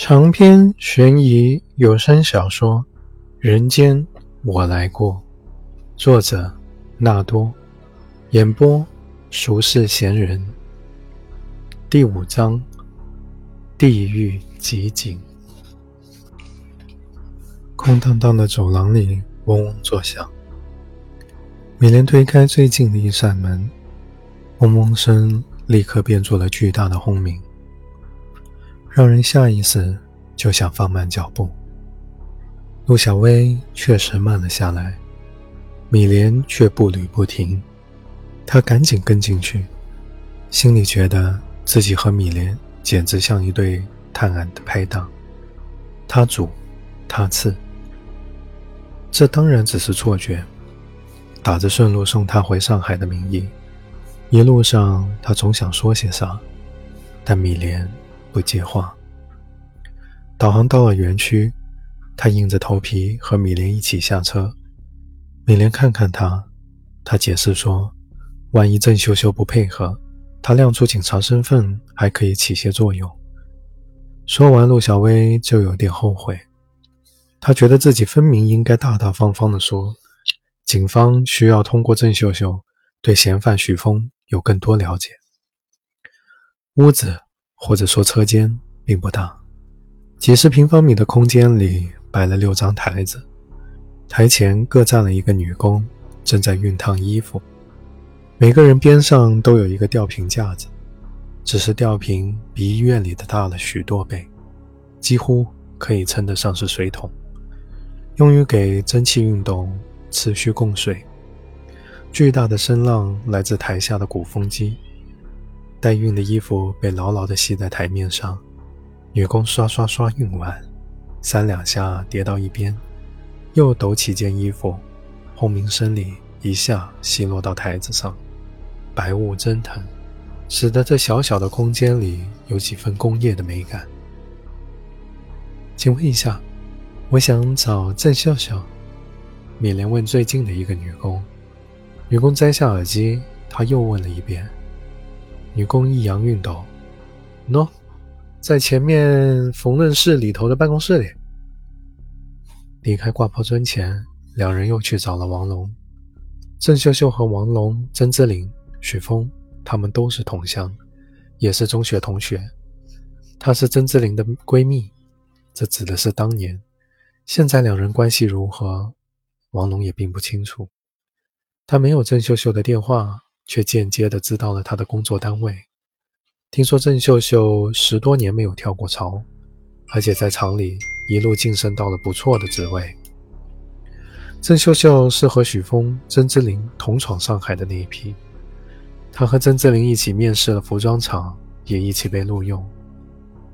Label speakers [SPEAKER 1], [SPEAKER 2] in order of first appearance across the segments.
[SPEAKER 1] 长篇悬疑有声小说《人间我来过》，作者纳多，演播俗世闲人。第五章：地狱集锦。空荡荡的走廊里嗡嗡作响，米莲推开最近的一扇门，嗡嗡声立刻变作了巨大的轰鸣。让人下意识就想放慢脚步。陆小薇确实慢了下来，米莲却步履不停。她赶紧跟进去，心里觉得自己和米莲简直像一对探案的拍档，他主，他次。这当然只是错觉，打着顺路送他回上海的名义，一路上他总想说些啥，但米莲。不接话。导航到了园区，他硬着头皮和米莲一起下车。米莲看看他，他解释说：“万一郑秀秀不配合，他亮出警察身份还可以起些作用。”说完，陆小薇就有点后悔。他觉得自己分明应该大大方方地说：“警方需要通过郑秀秀对嫌犯许峰有更多了解。”屋子。或者说，车间并不大，几十平方米的空间里摆了六张台子，台前各站了一个女工，正在熨烫衣服。每个人边上都有一个吊瓶架子，只是吊瓶比医院里的大了许多倍，几乎可以称得上是水桶，用于给蒸汽运动持续供水。巨大的声浪来自台下的鼓风机。待熨的衣服被牢牢地系在台面上，女工刷刷刷熨完，三两下叠到一边，又抖起件衣服，轰鸣声里一下吸落到台子上，白雾蒸腾，使得这小小的空间里有几分工业的美感。请问一下，我想找郑笑笑。米莲问最近的一个女工，女工摘下耳机，她又问了一遍。女工一扬熨斗喏，在前面缝纫室里头的办公室里。离开挂破村前，两人又去找了王龙、郑秀秀和王龙、曾之琳、许峰，他们都是同乡，也是中学同学。她是曾之琳的闺蜜，这指的是当年。现在两人关系如何，王龙也并不清楚。他没有郑秀秀的电话。却间接的知道了他的工作单位。听说郑秀秀十多年没有跳过槽，而且在厂里一路晋升到了不错的职位。郑秀秀是和许峰、曾之琳同闯上海的那一批，她和曾之琳一起面试了服装厂，也一起被录用。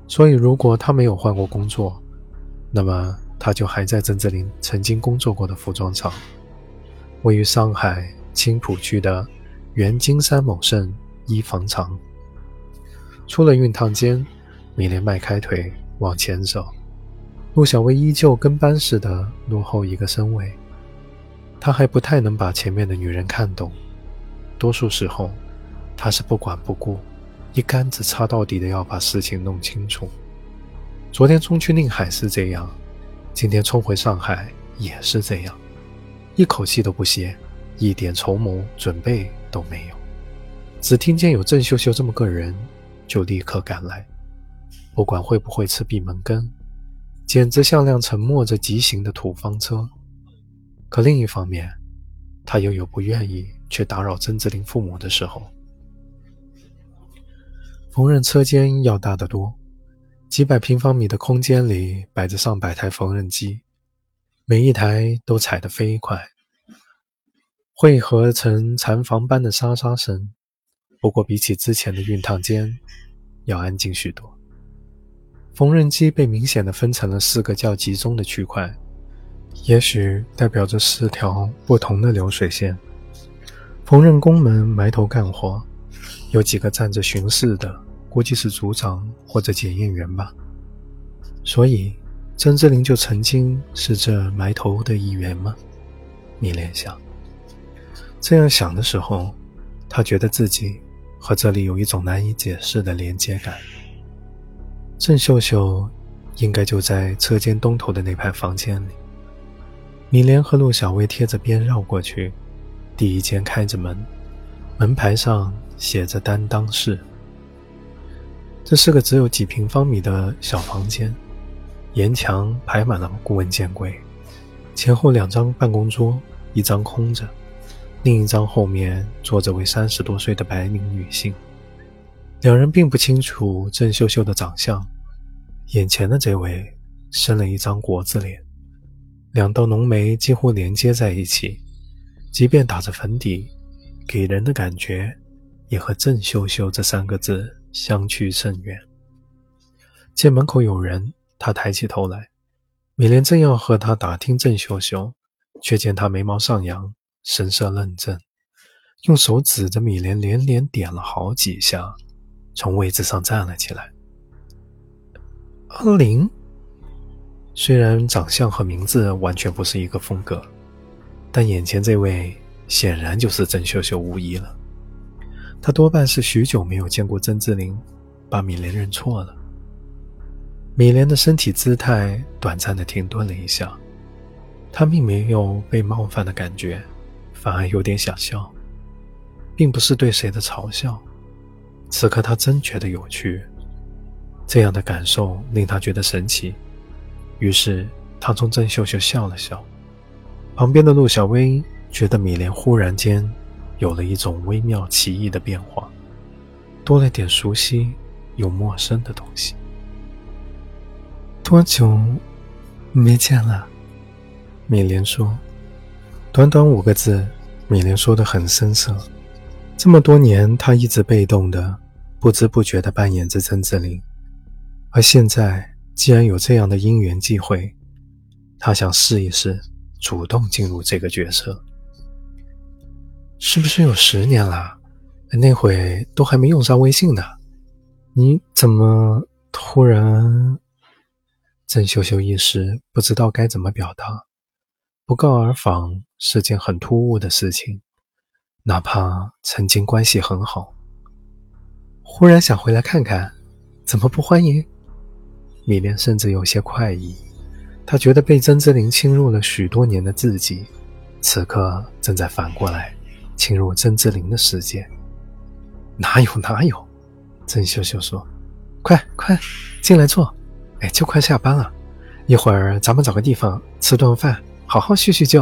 [SPEAKER 1] 所以，如果她没有换过工作，那么她就还在曾之琳曾经工作过的服装厂，位于上海青浦区的。原金山某盛衣房长出了熨烫间，米莲迈开腿往前走，陆小薇依旧跟班似的落后一个身位。他还不太能把前面的女人看懂，多数时候他是不管不顾，一竿子插到底的要把事情弄清楚。昨天冲去宁海是这样，今天冲回上海也是这样，一口气都不歇，一点筹谋准备。都没有，只听见有郑秀秀这么个人，就立刻赶来，不管会不会吃闭门羹，简直像辆沉默着疾行的土方车。可另一方面，他又有不愿意去打扰曾志林父母的时候。缝纫车间要大得多，几百平方米的空间里摆着上百台缝纫机，每一台都踩得飞快。汇合成禅房般的沙沙声，不过比起之前的熨烫间要安静许多。缝纫机被明显的分成了四个较集中的区块，也许代表着四条不同的流水线。缝纫工们埋头干活，有几个站着巡视的，估计是组长或者检验员吧。所以，曾志林就曾经是这埋头的一员吗？你联想。这样想的时候，他觉得自己和这里有一种难以解释的连接感。郑秀秀应该就在车间东头的那排房间里。米莲和陆小薇贴着边绕过去，第一间开着门，门牌上写着“担当室”。这是个只有几平方米的小房间，沿墙排满了顾问件柜，前后两张办公桌，一张空着，另一张后面坐着位三十多岁的白领女性。两人并不清楚郑秀秀的长相，眼前的这位生了一张国字脸，两道浓眉几乎连接在一起，即便打着粉底，给人的感觉也和郑秀秀这三个字。相去甚远。见门口有人，他抬起头来。米莲正要和他打听郑秀秀，却见他眉毛上扬，神色愣怔，用手指着米莲，连连点了好几下，从位置上站了起来。阿玲，虽然长相和名字完全不是一个风格，但眼前这位显然就是郑秀秀无疑了。他多半是许久没有见过曾志玲，把米莲认错了。米莲的身体姿态短暂的停顿了一下，她并没有被冒犯的感觉，反而有点想笑，并不是对谁的嘲笑。此刻他真觉得有趣，这样的感受令他觉得神奇。于是他冲郑秀秀笑了笑。旁边的陆小薇觉得米莲忽然间。有了一种微妙奇异的变化，多了点熟悉又陌生的东西。多久没见了？米莲说。短短五个字，米莲说的很生涩。这么多年，她一直被动的、不知不觉的扮演着曾志玲，而现在既然有这样的因缘际会，她想试一试，主动进入这个角色。是不是有十年了？那会都还没用上微信呢。你怎么突然？郑秀秀一时不知道该怎么表达。不告而访是件很突兀的事情，哪怕曾经关系很好。忽然想回来看看，怎么不欢迎？米莲甚至有些快意，她觉得被曾之琳侵入了许多年的自己，此刻正在反过来。侵入曾志林的世界？哪有哪有？郑秀秀说：“快快进来坐，哎，就快下班了，一会儿咱们找个地方吃顿饭，好好叙叙旧。”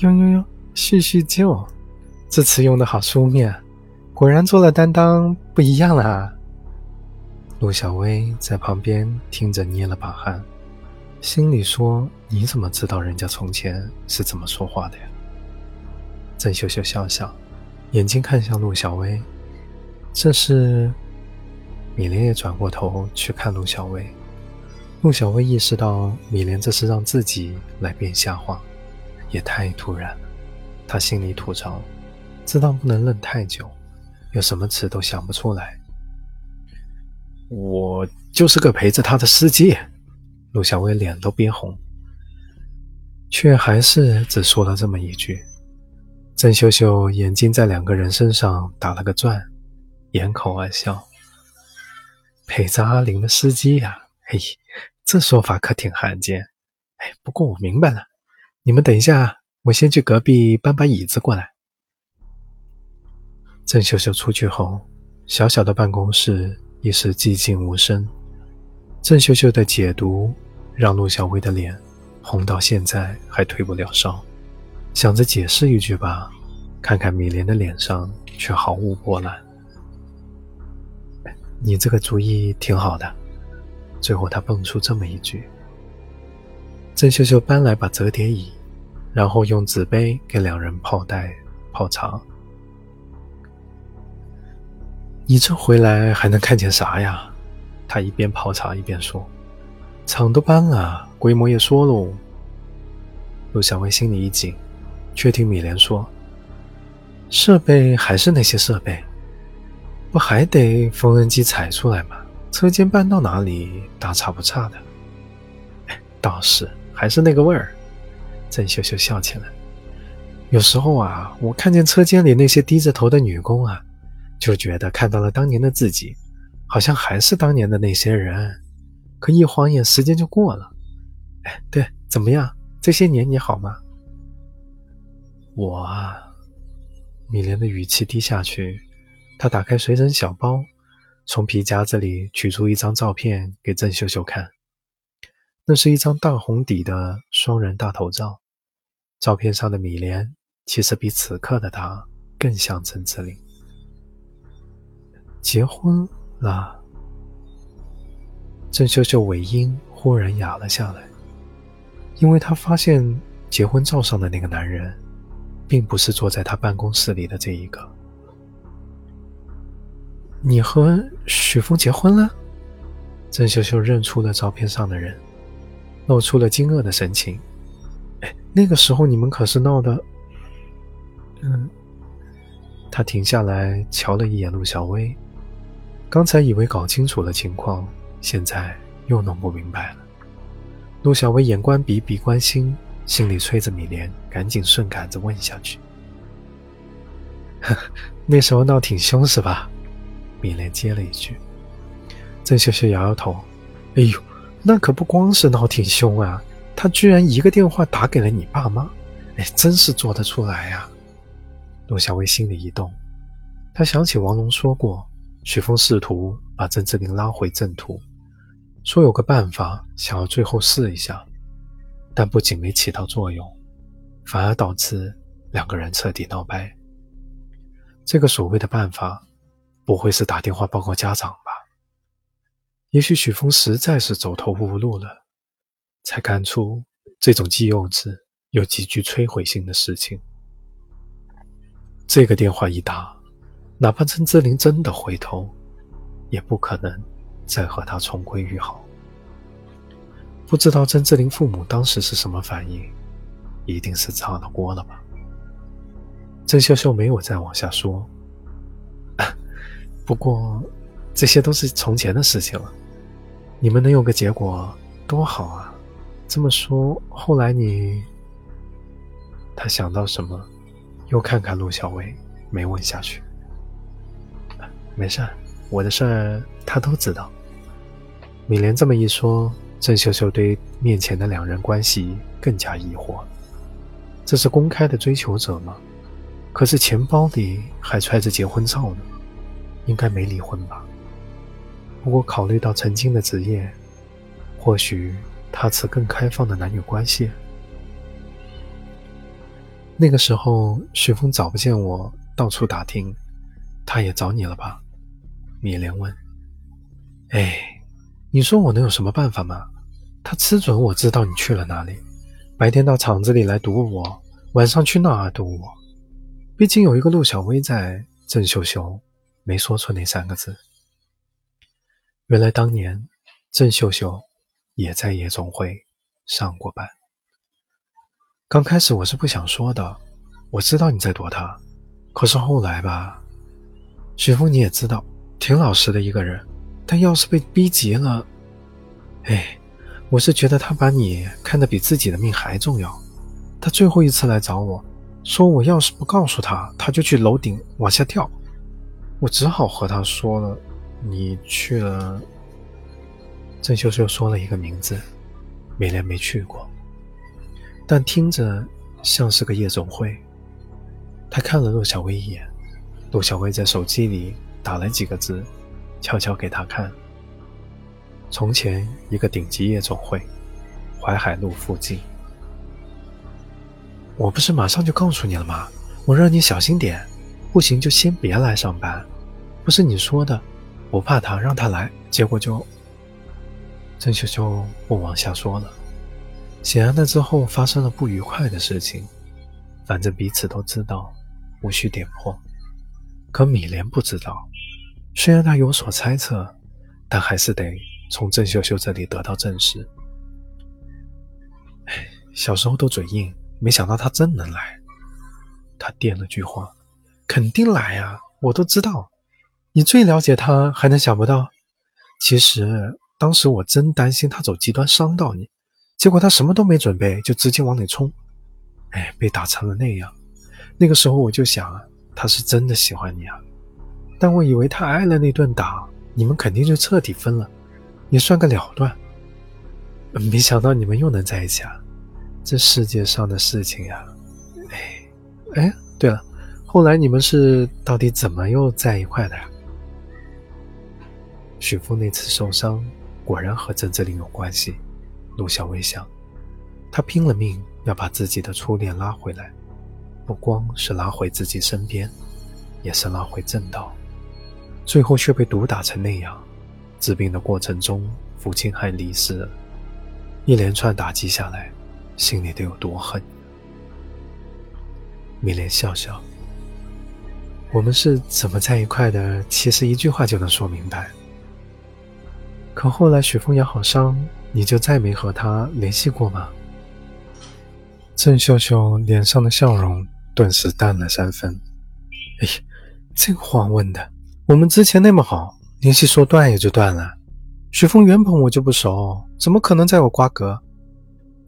[SPEAKER 1] 哟哟哟，叙叙旧，这词用的好书面，果然做了担当不一样了。陆小薇在旁边听着捏了把汗，心里说：“你怎么知道人家从前是怎么说话的呀？”郑秀秀笑笑，眼睛看向陆小薇。这是米莲也转过头去看陆小薇。陆小薇意识到米莲这是让自己来编瞎话，也太突然了。她心里吐槽，知道不能愣太久，有什么词都想不出来。我就是个陪着他的司机。陆小薇脸都憋红，却还是只说了这么一句。郑秀秀眼睛在两个人身上打了个转，掩口而笑。陪着阿玲的司机呀，嘿，这说法可挺罕见。哎，不过我明白了，你们等一下，我先去隔壁搬把椅子过来。郑秀秀出去后，小小的办公室一时寂静无声。郑秀秀的解读让陆小薇的脸红到现在还退不了烧。想着解释一句吧，看看米莲的脸上却毫无波澜。你这个主意挺好的。最后他蹦出这么一句。郑秀秀搬来把折叠椅，然后用纸杯给两人泡袋泡茶。你这回来还能看见啥呀？他一边泡茶一边说：“厂都搬了，规模也缩喽。”陆小薇心里一紧。却听米莲说：“设备还是那些设备，不还得缝纫机踩出来吗？车间搬到哪里，大差不差的。”倒是，还是那个味儿。郑秀秀笑起来。有时候啊，我看见车间里那些低着头的女工啊，就觉得看到了当年的自己，好像还是当年的那些人，可一晃眼时间就过了。哎，对，怎么样？这些年你好吗？我啊，米莲的语气低下去，她打开随身小包，从皮夹子里取出一张照片给郑秀秀看。那是一张大红底的双人大头照，照片上的米莲其实比此刻的她更像郑志玲。结婚了。郑秀秀尾音忽然哑了下来，因为她发现结婚照上的那个男人，并不是坐在她办公室里的这一个。你和许峰结婚了？郑秀秀认出了照片上的人，露出了惊愕的神情。哎，那个时候你们可是闹得……嗯。她停下来瞧了一眼陆小薇，刚才以为搞清楚了情况。现在又弄不明白了。陆小薇眼观鼻，鼻观心，心里催着米莲赶紧顺杆子问下去。那时候闹挺凶是吧？米莲接了一句。郑秀秀摇摇头：“哎呦，那可不光是闹挺凶啊，他居然一个电话打给了你爸妈，哎，真是做得出来呀。”陆小薇心里一动，她想起王龙说过，许峰试图把郑志明拉回正途。说有个办法，想要最后试一下，但不仅没起到作用，反而导致两个人彻底闹掰。这个所谓的办法，不会是打电话报告家长吧？也许许峰实在是走投无路了，才干出这种既幼稚又极具摧毁性的事情。这个电话一打，哪怕陈志玲真的回头，也不可能。再和他重归于好。不知道曾志林父母当时是什么反应，一定是炸了锅了吧？郑秀秀没有再往下说。不过这些都是从前的事情了，你们能有个结果多好啊！这么说，后来你……他想到什么，又看看陆小薇，没问下去。没事，我的事儿他都知道。米莲这么一说，郑秀秀对面前的两人关系更加疑惑。这是公开的追求者吗？可是钱包里还揣着结婚照呢，应该没离婚吧？不过考虑到曾经的职业，或许他持更开放的男女关系。那个时候，徐峰找不见我，到处打听，他也找你了吧？米莲问。哎。你说我能有什么办法吗？他吃准我知道你去了哪里，白天到厂子里来堵我，晚上去那儿堵我。毕竟有一个陆小薇在，郑秀秀没说出那三个字。原来当年郑秀秀也在夜总会上过班。刚开始我是不想说的，我知道你在躲他，可是后来吧，许峰你也知道，挺老实的一个人。但要是被逼急了，哎，我是觉得他把你看得比自己的命还重要。他最后一次来找我，说我要是不告诉他，他就去楼顶往下跳。我只好和他说了，你去了。郑秀秀说了一个名字，美莲没去过，但听着像是个夜总会。他看了陆小薇一眼，陆小薇在手机里打了几个字。悄悄给他看。从前一个顶级夜总会，淮海路附近。我不是马上就告诉你了吗？我让你小心点，不行就先别来上班。不是你说的，不怕他，让他来。结果就……郑秀秀不往下说了。显然那之后发生了不愉快的事情，反正彼此都知道，无需点破。可米莲不知道。虽然他有所猜测，但还是得从郑秀秀这里得到证实。哎，小时候都嘴硬，没想到他真能来。他垫了句话：“肯定来啊，我都知道。你最了解他，还能想不到？其实当时我真担心他走极端伤到你，结果他什么都没准备，就直接往里冲。哎，被打成了那样。那个时候我就想，他是真的喜欢你啊。”但我以为他挨了那顿打，你们肯定就彻底分了，也算个了断。没想到你们又能在一起啊！这世界上的事情呀，哎，哎，对了，后来你们是到底怎么又在一块的呀？许峰那次受伤，果然和曾志林有关系。陆小薇想，他拼了命要把自己的初恋拉回来，不光是拉回自己身边，也是拉回正道。最后却被毒打成那样，治病的过程中，父亲还离世了。一连串打击下来，心里得有多恨？米莲笑笑：“我们是怎么在一块的？其实一句话就能说明白。可后来许峰养好伤，你就再没和他联系过吗？”郑秀秀脸上的笑容顿时淡了三分。哎呀，这话问的，我们之前那么好，联系说断也就断了。许峰原本我就不熟，怎么可能再有瓜葛？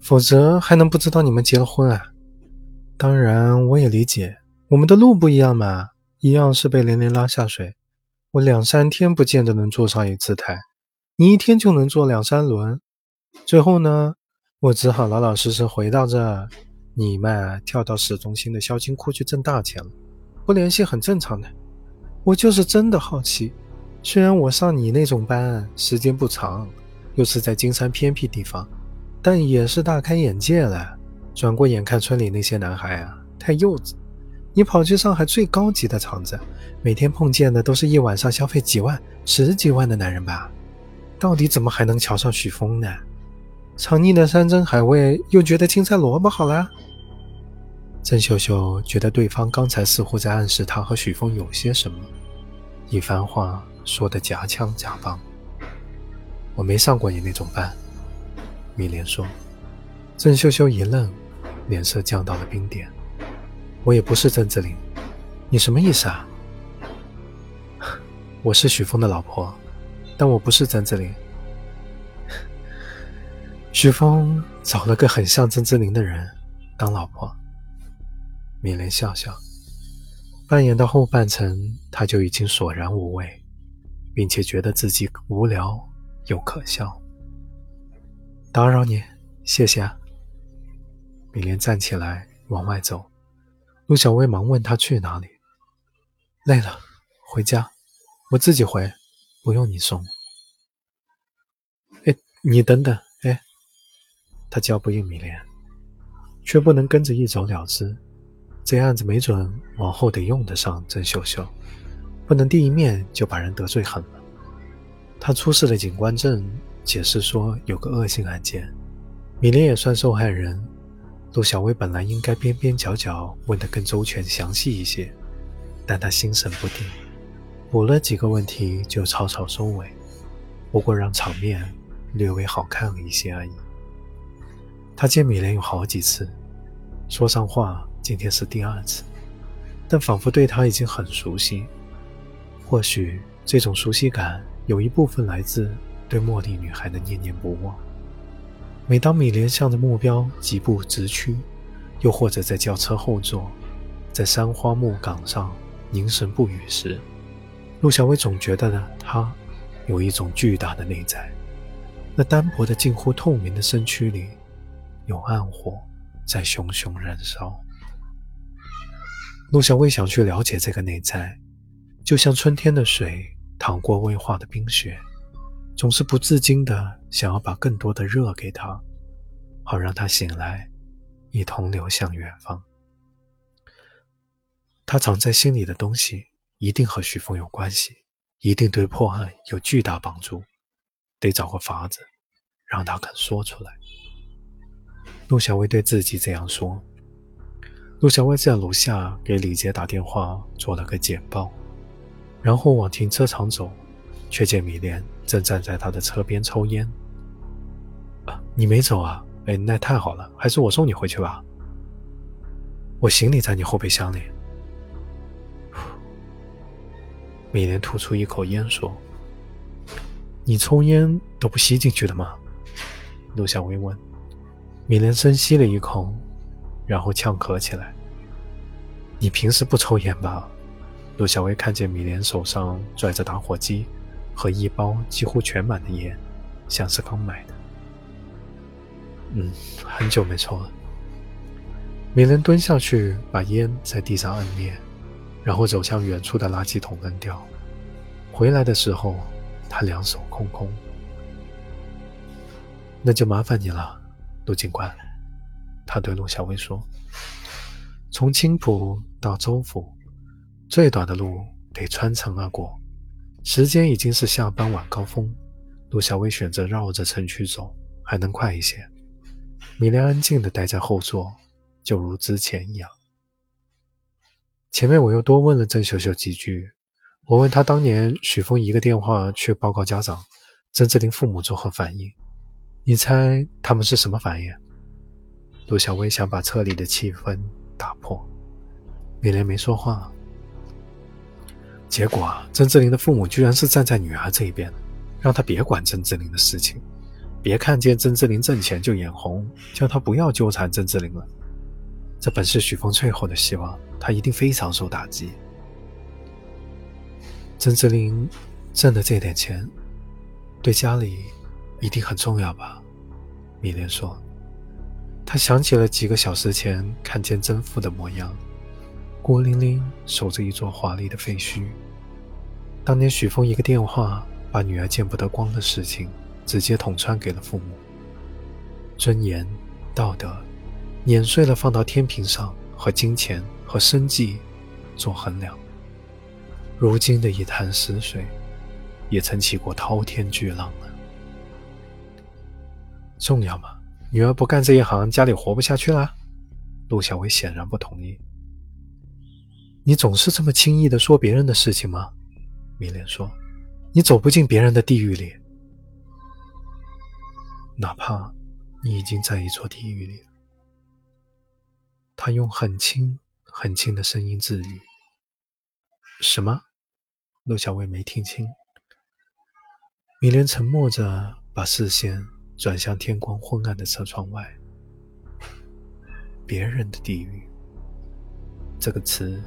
[SPEAKER 1] 否则还能不知道你们结了婚啊？当然，我也理解，我们的路不一样嘛，一样是被连连拉下水。我两三天不见得能坐上一次台，你一天就能坐两三轮。最后呢，我只好老老实实回到这，你嘛跳到市中心的销金库去挣大钱了，不联系很正常的。我就是真的好奇。虽然我上你那种班时间不长，又是在金山偏僻地方，但也是大开眼界了。转过眼看村里那些男孩啊，太幼稚。你跑去上海最高级的厂子，每天碰见的都是一晚上消费几万、十几万的男人吧？到底怎么还能瞧上许峰呢？尝腻了山珍海味，又觉得青菜萝卜好了？郑秀秀觉得对方刚才似乎在暗示她和许峰有些什么，一番话。说的夹枪夹棒，我没上过你那种班。米莲说。郑秀秀一愣，脸色降到了冰点。我也不是郑志林，你什么意思啊？我是许峰的老婆，但我不是郑志林。许峰找了个很像郑志林的人当老婆。米莲笑笑，扮演到后半程，他就已经索然无味。并且觉得自己无聊又可笑。打扰你，谢谢啊。米莲站起来往外走，陆小薇忙问他去哪里。累了，回家，我自己回，不用你送。哎，你等等，哎，他叫不应米莲，却不能跟着一走了之。这案子没准往后得用得上郑秀秀。不能第一面就把人得罪狠了。他出示了警官证，解释说有个恶性案件，米莲也算受害人。陆小薇本来应该边边角角问得更周全详细一些，但他心神不定，补了几个问题就草草收尾，不过让场面略微好看了一些而已。他见米莲有好几次，说上话今天是第二次，但仿佛对他已经很熟悉。或许这种熟悉感有一部分来自对茉莉女孩的念念不忘。每当米莲向着目标疾步直趋，又或者在轿车后座，在山花木岗上凝神不语时，陆小薇总觉得呢，她有一种巨大的内在，那单薄的近乎透明的身躯里，有暗火在熊熊燃烧。陆小薇想去了解这个内在。就像春天的水淌过未化的冰雪，总是不自禁的想要把更多的热给他，好让他醒来，一同流向远方。他藏在心里的东西，一定和徐峰有关系，一定对破案有巨大帮助，得找个法子，让他肯说出来。陆小薇对自己这样说。陆小薇在楼下给李杰打电话，做了个简报。然后往停车场走，却见米莲正站在他的车边抽烟。你没走啊？哎，那太好了，还是我送你回去吧。我行李在你后备箱里。米莲吐出一口烟说：“你抽烟都不吸进去的吗？”陆小薇问。米莲深吸了一口，然后呛咳起来：“你平时不抽烟吧？”陆小薇看见米莲手上拽着打火机和一包几乎全满的烟，像是刚买的。嗯，很久没抽了。米莲蹲下去，把烟在地上按灭，然后走向远处的垃圾桶扔掉。回来的时候，他两手空空。那就麻烦你了，陆警官。他对陆小薇说：“从青浦到州府，最短的路得穿城而过。时间已经是下班晚高峰，陆小薇选择绕着城区走，还能快一些。”米莲安静地待在后座。就如之前一样。前面我又多问了郑秀秀几句，我问她当年许峰一个电话去报告家长，郑志林父母作何反应？你猜他们是什么反应？陆小薇想把车里的气氛打破，米莲没说话。结果啊，郑志林的父母居然是站在女儿这一边，让他别管郑志林的事情，别看见郑志林挣钱就眼红，叫他不要纠缠郑志林了。这本是许峰最后的希望，他一定非常受打击。曾志林挣的这点钱，对家里一定很重要吧？米莲说。他想起了几个小时前看见曾父的模样，孤零零守着一座华丽的废墟。当年许峰一个电话，把女儿见不得光的事情直接捅穿给了父母。尊严，道德。碾碎了，放到天平上，和金钱和生计做衡量。如今的一潭死水，也曾起过滔天巨浪呢。重要吗？女儿不干这一行，家里活不下去了。陆小薇显然不同意。你总是这么轻易的说别人的事情吗？米莲说：“你走不进别人的地狱里，哪怕你已经在一座地狱里。”他用很轻很轻的声音自语：“什么？”陆小薇没听清。米莲沉默着，把视线转向天光昏暗的车窗外。别人的地狱，这个词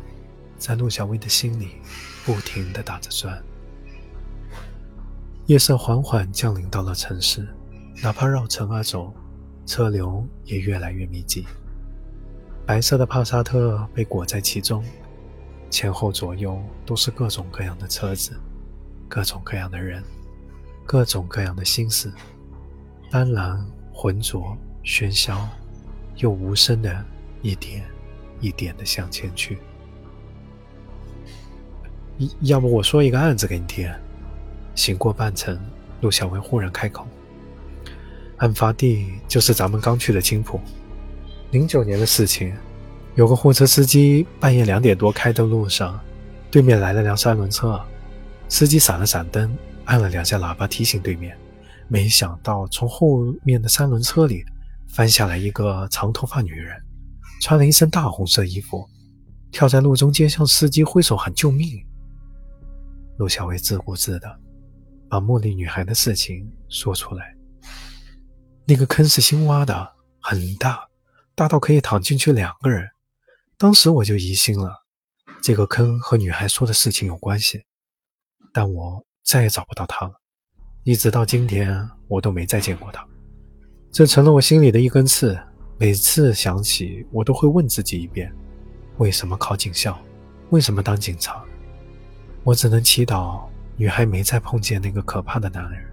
[SPEAKER 1] 在陆小薇的心里不停地打着转。夜色缓缓降临到了城市，哪怕绕城而走，车流也越来越密集。白色的帕萨特被裹在其中，前后左右都是各种各样的车子，各种各样的人，各种各样的心思，斑斓、浑浊、喧嚣，又无声的一点一点的向前去。要不我说一个案子给你听？行过半程，陆小薇忽然开口：“案发地就是咱们刚去的青浦。”零九年的事情，有个货车司机半夜两点多开的路上，对面来了辆三轮车，司机闪了闪灯，按了两下喇叭提醒对面，没想到从后面的三轮车里翻下来一个长头发女人，穿了一身大红色衣服，跳在路中间向司机挥手喊救命。陆小薇自顾自的把茉莉女孩的事情说出来，那个坑是新挖的，很大。大到可以躺进去两个人，当时我就疑心了，这个坑和女孩说的事情有关系，但我再也找不到她了，一直到今天我都没再见过她，这成了我心里的一根刺。每次想起，我都会问自己一遍：为什么考警校？为什么当警察？我只能祈祷女孩没再碰见那个可怕的男人，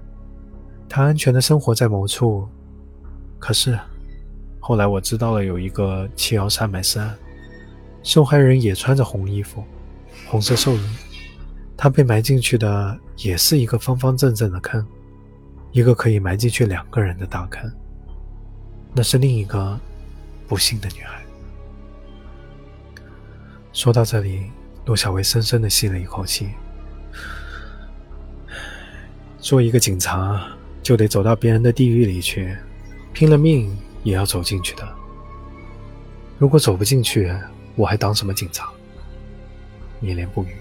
[SPEAKER 1] 她安全的生活在某处。可是。后来我知道了有一个七幺三埋尸案，受害人也穿着红衣服，红色寿衣，他被埋进去的也是一个方方正正的坑，一个可以埋进去两个人的大坑。那是另一个不幸的女孩。说到这里，陆小薇深深的吸了一口气。做一个警察就得走到别人的地狱里去，拼了命。也要走进去的。如果走不进去，我还当什么警察？米莲不语。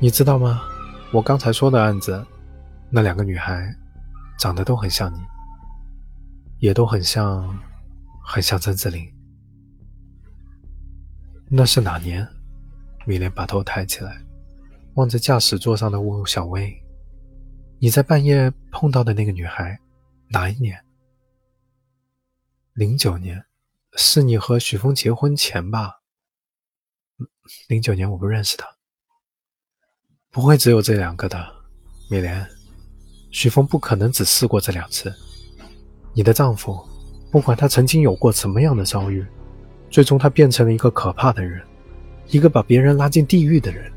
[SPEAKER 1] 你知道吗？我刚才说的案子，那两个女孩长得都很像你，也都很像，很像曾志林。那是哪年？米莲把头抬起来，望着驾驶座上的吴小薇。你在半夜碰到的那个女孩，哪一年？零九年，是你和许峰结婚前吧？零九年我不认识他，不会只有这两个的，米莲。许峰不可能只试过这两次。你的丈夫，不管他曾经有过什么样的遭遇，最终他变成了一个可怕的人，一个把别人拉进地狱的人。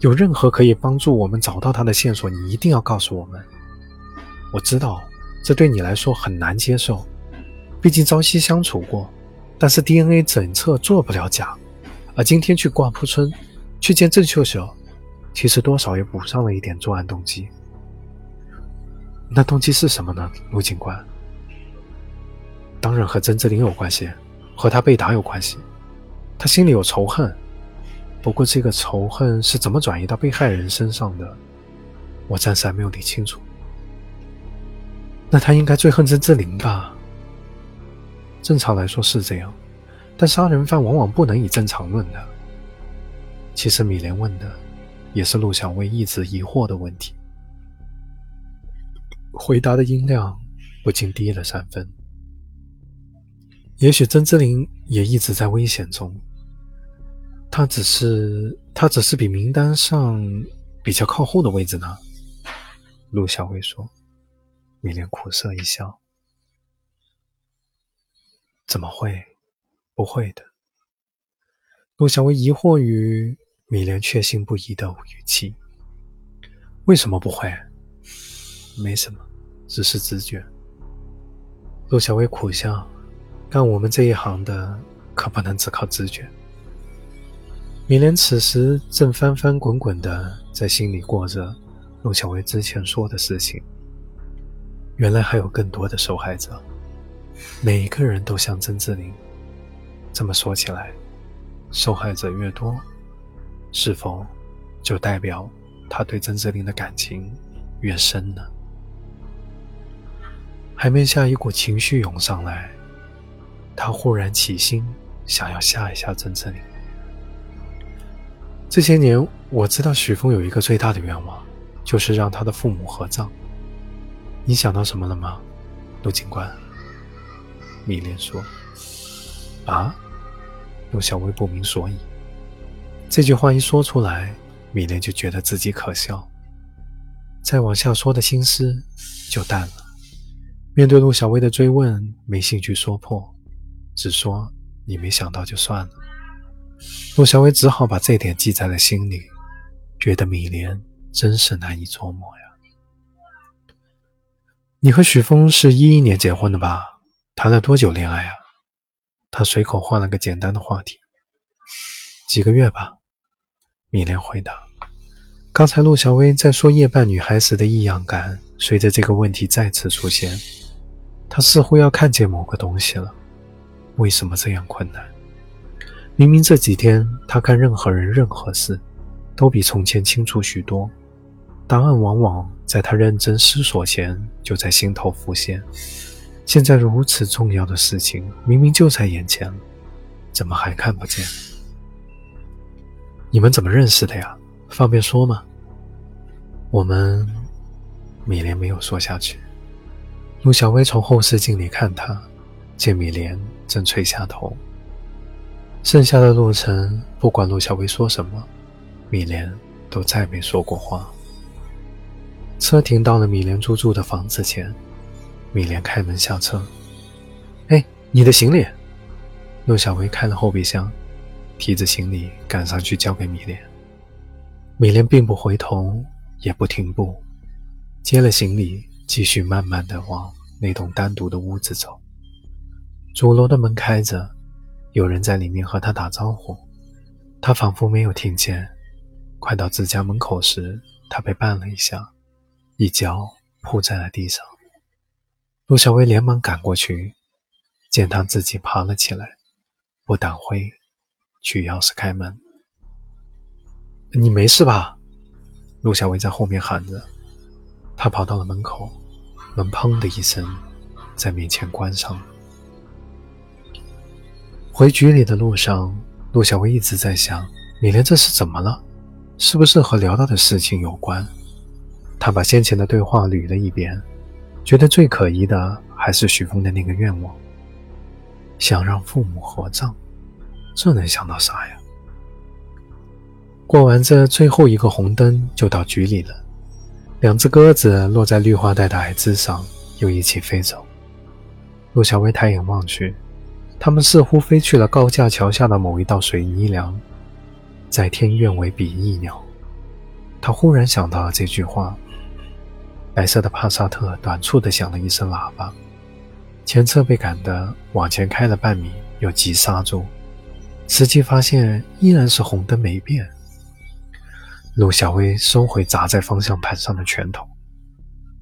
[SPEAKER 1] 有任何可以帮助我们找到他的线索，你一定要告诉我们。我知道这对你来说很难接受。毕竟朝夕相处过，但是 DNA 检测做不了假，而今天去挂铺村，去见郑秀秀，其实多少也补上了一点作案动机。那动机是什么呢，陆警官？当然和曾志林有关系，和他被打有关系，他心里有仇恨。不过这个仇恨是怎么转移到被害人身上的，我暂时还没有理清楚。那他应该最恨曾志林吧？正常来说是这样，但杀人犯往往不能以正常论的。其实米莲问的，也是陆小薇一直疑惑的问题。回答的音量不禁低了三分。也许曾之琳也一直在危险中，他只是他只是比名单上比较靠后的位置呢。陆小薇说。米莲苦涩一笑。怎么会？不会的。陆小薇疑惑于米莲确信不疑的语气。为什么不会？没什么，只是直觉。陆小薇苦笑。干我们这一行的，可不能只靠直觉。米莲此时正翻翻滚滚的在心里过着陆小薇之前说的事情。原来还有更多的受害者。每一个人都像曾志林。这么说起来，受害者越多，是否就代表他对曾志林的感情越深呢？还没下一股情绪涌上来，他忽然起心，想要吓一吓曾志林。这些年，我知道许峰有一个最大的愿望，就是让他的父母合葬。你想到什么了吗，陆警官？米莲说：“啊？”陆小薇不明所以。这句话一说出来，米莲就觉得自己可笑，再往下说的心思就淡了。面对陆小薇的追问，没兴趣说破，只说：“你没想到就算了。”陆小薇只好把这点记在了心里，觉得米莲真是难以捉摸呀。你和许峰是一一年结婚的吧？谈了多久恋爱啊？他随口换了个简单的话题。几个月吧。米莲回答。刚才陆小薇在说夜半女孩时的异样感，随着这个问题再次出现，她似乎要看见某个东西了。为什么这样困难？明明这几天她看任何人、任何事，都比从前清楚许多。答案往往在她认真思索前就在心头浮现。现在如此重要的事情，明明就在眼前，怎么还看不见？你们怎么认识的呀？方便说吗？我们，米莲没有说下去。陆小薇从后视镜里看他，见米莲正垂下头。剩下的路程，不管陆小薇说什么，米莲都再没说过话。车停到了米莲租住的房子前。米莲开门下车，哎，你的行李。陆小薇开了后备箱，提着行李赶上去交给米莲。米莲并不回头，也不停步，接了行李，继续慢慢的往那栋单独的屋子走。主楼的门开着，有人在里面和他打招呼，他仿佛没有听见。快到自家门口时，他被绊了一下，一脚扑在了地上。陆小薇连忙赶过去，见他自己爬了起来，不挡灰，取钥匙开门。你没事吧？陆小薇在后面喊着。他跑到了门口，门砰的一声在面前关上。回局里的路上，陆小薇一直在想：米莲这是怎么了？是不是和聊到的事情有关？他把先前的对话捋了一遍。觉得最可疑的还是许峰的那个愿望，想让父母合葬，这能想到啥呀？过完这最后一个红灯，就到局里了。两只鸽子落在绿化带的矮枝上，又一起飞走。陆小薇抬眼望去，它们似乎飞去了高架桥下的某一道水泥梁。在天愿为比翼鸟。他忽然想到了这句话。白色的帕萨特短促地响了一声喇叭，前车被赶得往前开了半米，又急刹住。司机发现依然是红灯没变。陆小薇收回砸在方向盘上的拳头，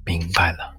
[SPEAKER 1] 明白了。